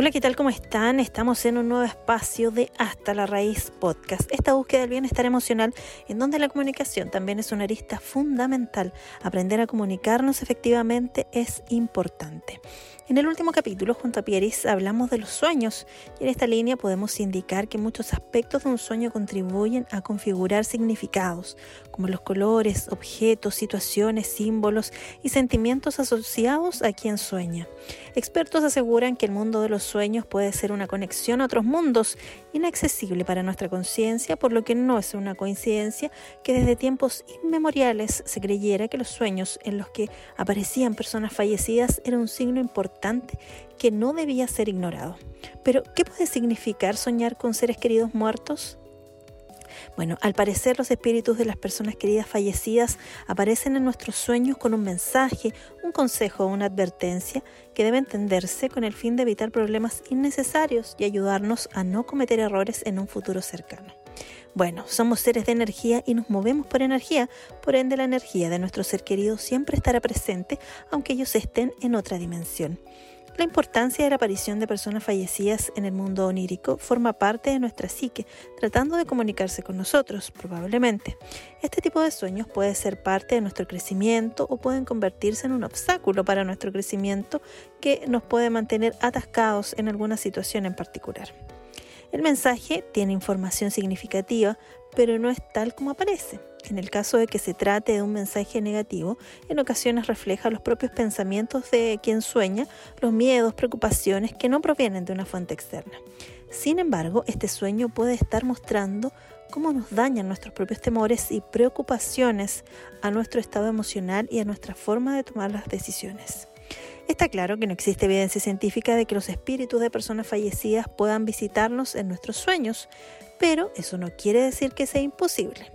Hola, ¿qué tal? ¿Cómo están? Estamos en un nuevo espacio de Hasta la Raíz Podcast. Esta búsqueda del bienestar emocional en donde la comunicación también es una arista fundamental. Aprender a comunicarnos efectivamente es importante. En el último capítulo, junto a Pieris, hablamos de los sueños y en esta línea podemos indicar que muchos aspectos de un sueño contribuyen a configurar significados, como los colores, objetos, situaciones, símbolos y sentimientos asociados a quien sueña. Expertos aseguran que el mundo de los sueños puede ser una conexión a otros mundos inaccesible para nuestra conciencia, por lo que no es una coincidencia que desde tiempos inmemoriales se creyera que los sueños en los que aparecían personas fallecidas eran un signo importante que no debía ser ignorado. Pero, ¿qué puede significar soñar con seres queridos muertos? Bueno, al parecer los espíritus de las personas queridas fallecidas aparecen en nuestros sueños con un mensaje, un consejo o una advertencia que debe entenderse con el fin de evitar problemas innecesarios y ayudarnos a no cometer errores en un futuro cercano. Bueno, somos seres de energía y nos movemos por energía, por ende la energía de nuestro ser querido siempre estará presente aunque ellos estén en otra dimensión. La importancia de la aparición de personas fallecidas en el mundo onírico forma parte de nuestra psique, tratando de comunicarse con nosotros, probablemente. Este tipo de sueños puede ser parte de nuestro crecimiento o pueden convertirse en un obstáculo para nuestro crecimiento que nos puede mantener atascados en alguna situación en particular. El mensaje tiene información significativa, pero no es tal como aparece. En el caso de que se trate de un mensaje negativo, en ocasiones refleja los propios pensamientos de quien sueña, los miedos, preocupaciones que no provienen de una fuente externa. Sin embargo, este sueño puede estar mostrando cómo nos dañan nuestros propios temores y preocupaciones a nuestro estado emocional y a nuestra forma de tomar las decisiones. Está claro que no existe evidencia científica de que los espíritus de personas fallecidas puedan visitarnos en nuestros sueños, pero eso no quiere decir que sea imposible.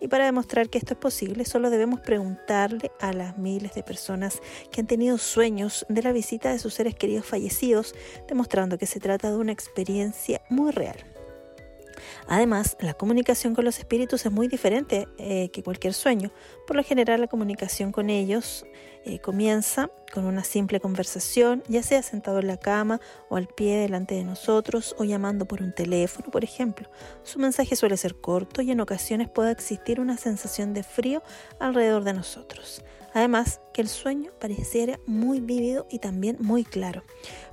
Y para demostrar que esto es posible, solo debemos preguntarle a las miles de personas que han tenido sueños de la visita de sus seres queridos fallecidos, demostrando que se trata de una experiencia muy real. Además, la comunicación con los espíritus es muy diferente eh, que cualquier sueño. Por lo general, la comunicación con ellos eh, comienza con una simple conversación, ya sea sentado en la cama o al pie delante de nosotros o llamando por un teléfono, por ejemplo. Su mensaje suele ser corto y en ocasiones puede existir una sensación de frío alrededor de nosotros. Además, que el sueño pareciera muy vívido y también muy claro.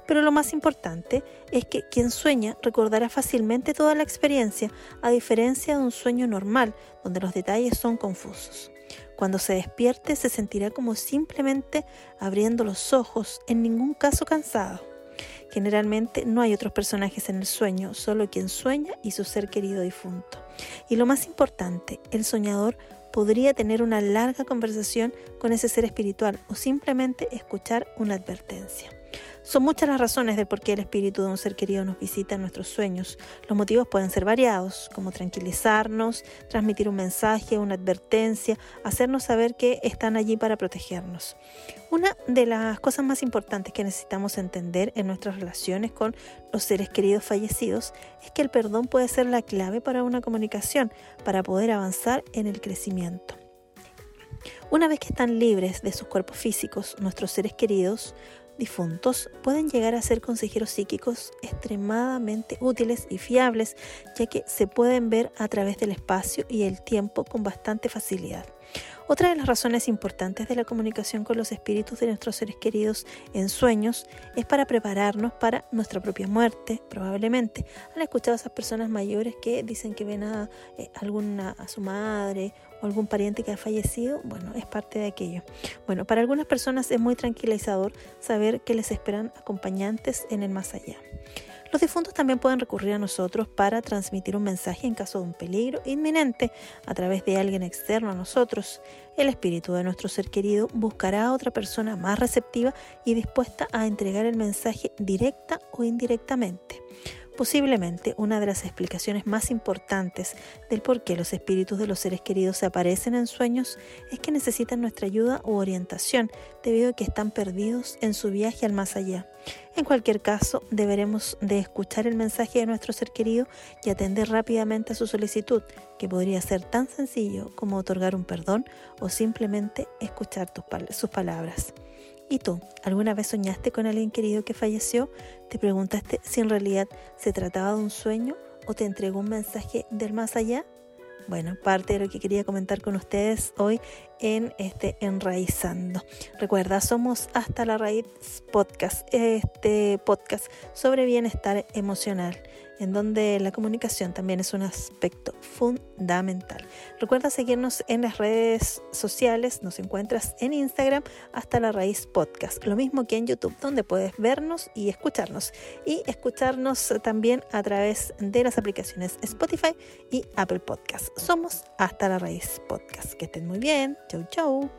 Pero lo más importante es que quien sueña recordará fácilmente toda la experiencia, a diferencia de un sueño normal, donde los detalles son confusos. Cuando se despierte se sentirá como simplemente abriendo los ojos, en ningún caso cansado. Generalmente no hay otros personajes en el sueño, solo quien sueña y su ser querido difunto. Y lo más importante, el soñador podría tener una larga conversación con ese ser espiritual o simplemente escuchar una advertencia. Son muchas las razones de por qué el espíritu de un ser querido nos visita en nuestros sueños. Los motivos pueden ser variados, como tranquilizarnos, transmitir un mensaje, una advertencia, hacernos saber que están allí para protegernos. Una de las cosas más importantes que necesitamos entender en nuestras relaciones con los seres queridos fallecidos es que el perdón puede ser la clave para una comunicación, para poder avanzar en el crecimiento. Una vez que están libres de sus cuerpos físicos, nuestros seres queridos difuntos pueden llegar a ser consejeros psíquicos extremadamente útiles y fiables, ya que se pueden ver a través del espacio y el tiempo con bastante facilidad. Otra de las razones importantes de la comunicación con los espíritus de nuestros seres queridos en sueños es para prepararnos para nuestra propia muerte, probablemente. Han escuchado a esas personas mayores que dicen que ven a, eh, alguna, a su madre o algún pariente que ha fallecido, bueno, es parte de aquello. Bueno, para algunas personas es muy tranquilizador saber que les esperan acompañantes en el más allá. Los difuntos también pueden recurrir a nosotros para transmitir un mensaje en caso de un peligro inminente a través de alguien externo a nosotros. El espíritu de nuestro ser querido buscará a otra persona más receptiva y dispuesta a entregar el mensaje directa o indirectamente. Posiblemente una de las explicaciones más importantes del por qué los espíritus de los seres queridos se aparecen en sueños es que necesitan nuestra ayuda u orientación debido a que están perdidos en su viaje al más allá. En cualquier caso, deberemos de escuchar el mensaje de nuestro ser querido y atender rápidamente a su solicitud, que podría ser tan sencillo como otorgar un perdón o simplemente escuchar sus palabras. ¿Y tú? ¿Alguna vez soñaste con alguien querido que falleció? ¿Te preguntaste si en realidad se trataba de un sueño o te entregó un mensaje del más allá? Bueno, parte de lo que quería comentar con ustedes hoy en este Enraizando. Recuerda, somos Hasta la Raíz Podcast, este podcast sobre bienestar emocional en donde la comunicación también es un aspecto fundamental. Recuerda seguirnos en las redes sociales, nos encuentras en Instagram hasta la raíz podcast, lo mismo que en YouTube, donde puedes vernos y escucharnos. Y escucharnos también a través de las aplicaciones Spotify y Apple Podcast. Somos hasta la raíz podcast. Que estén muy bien. Chau, chau.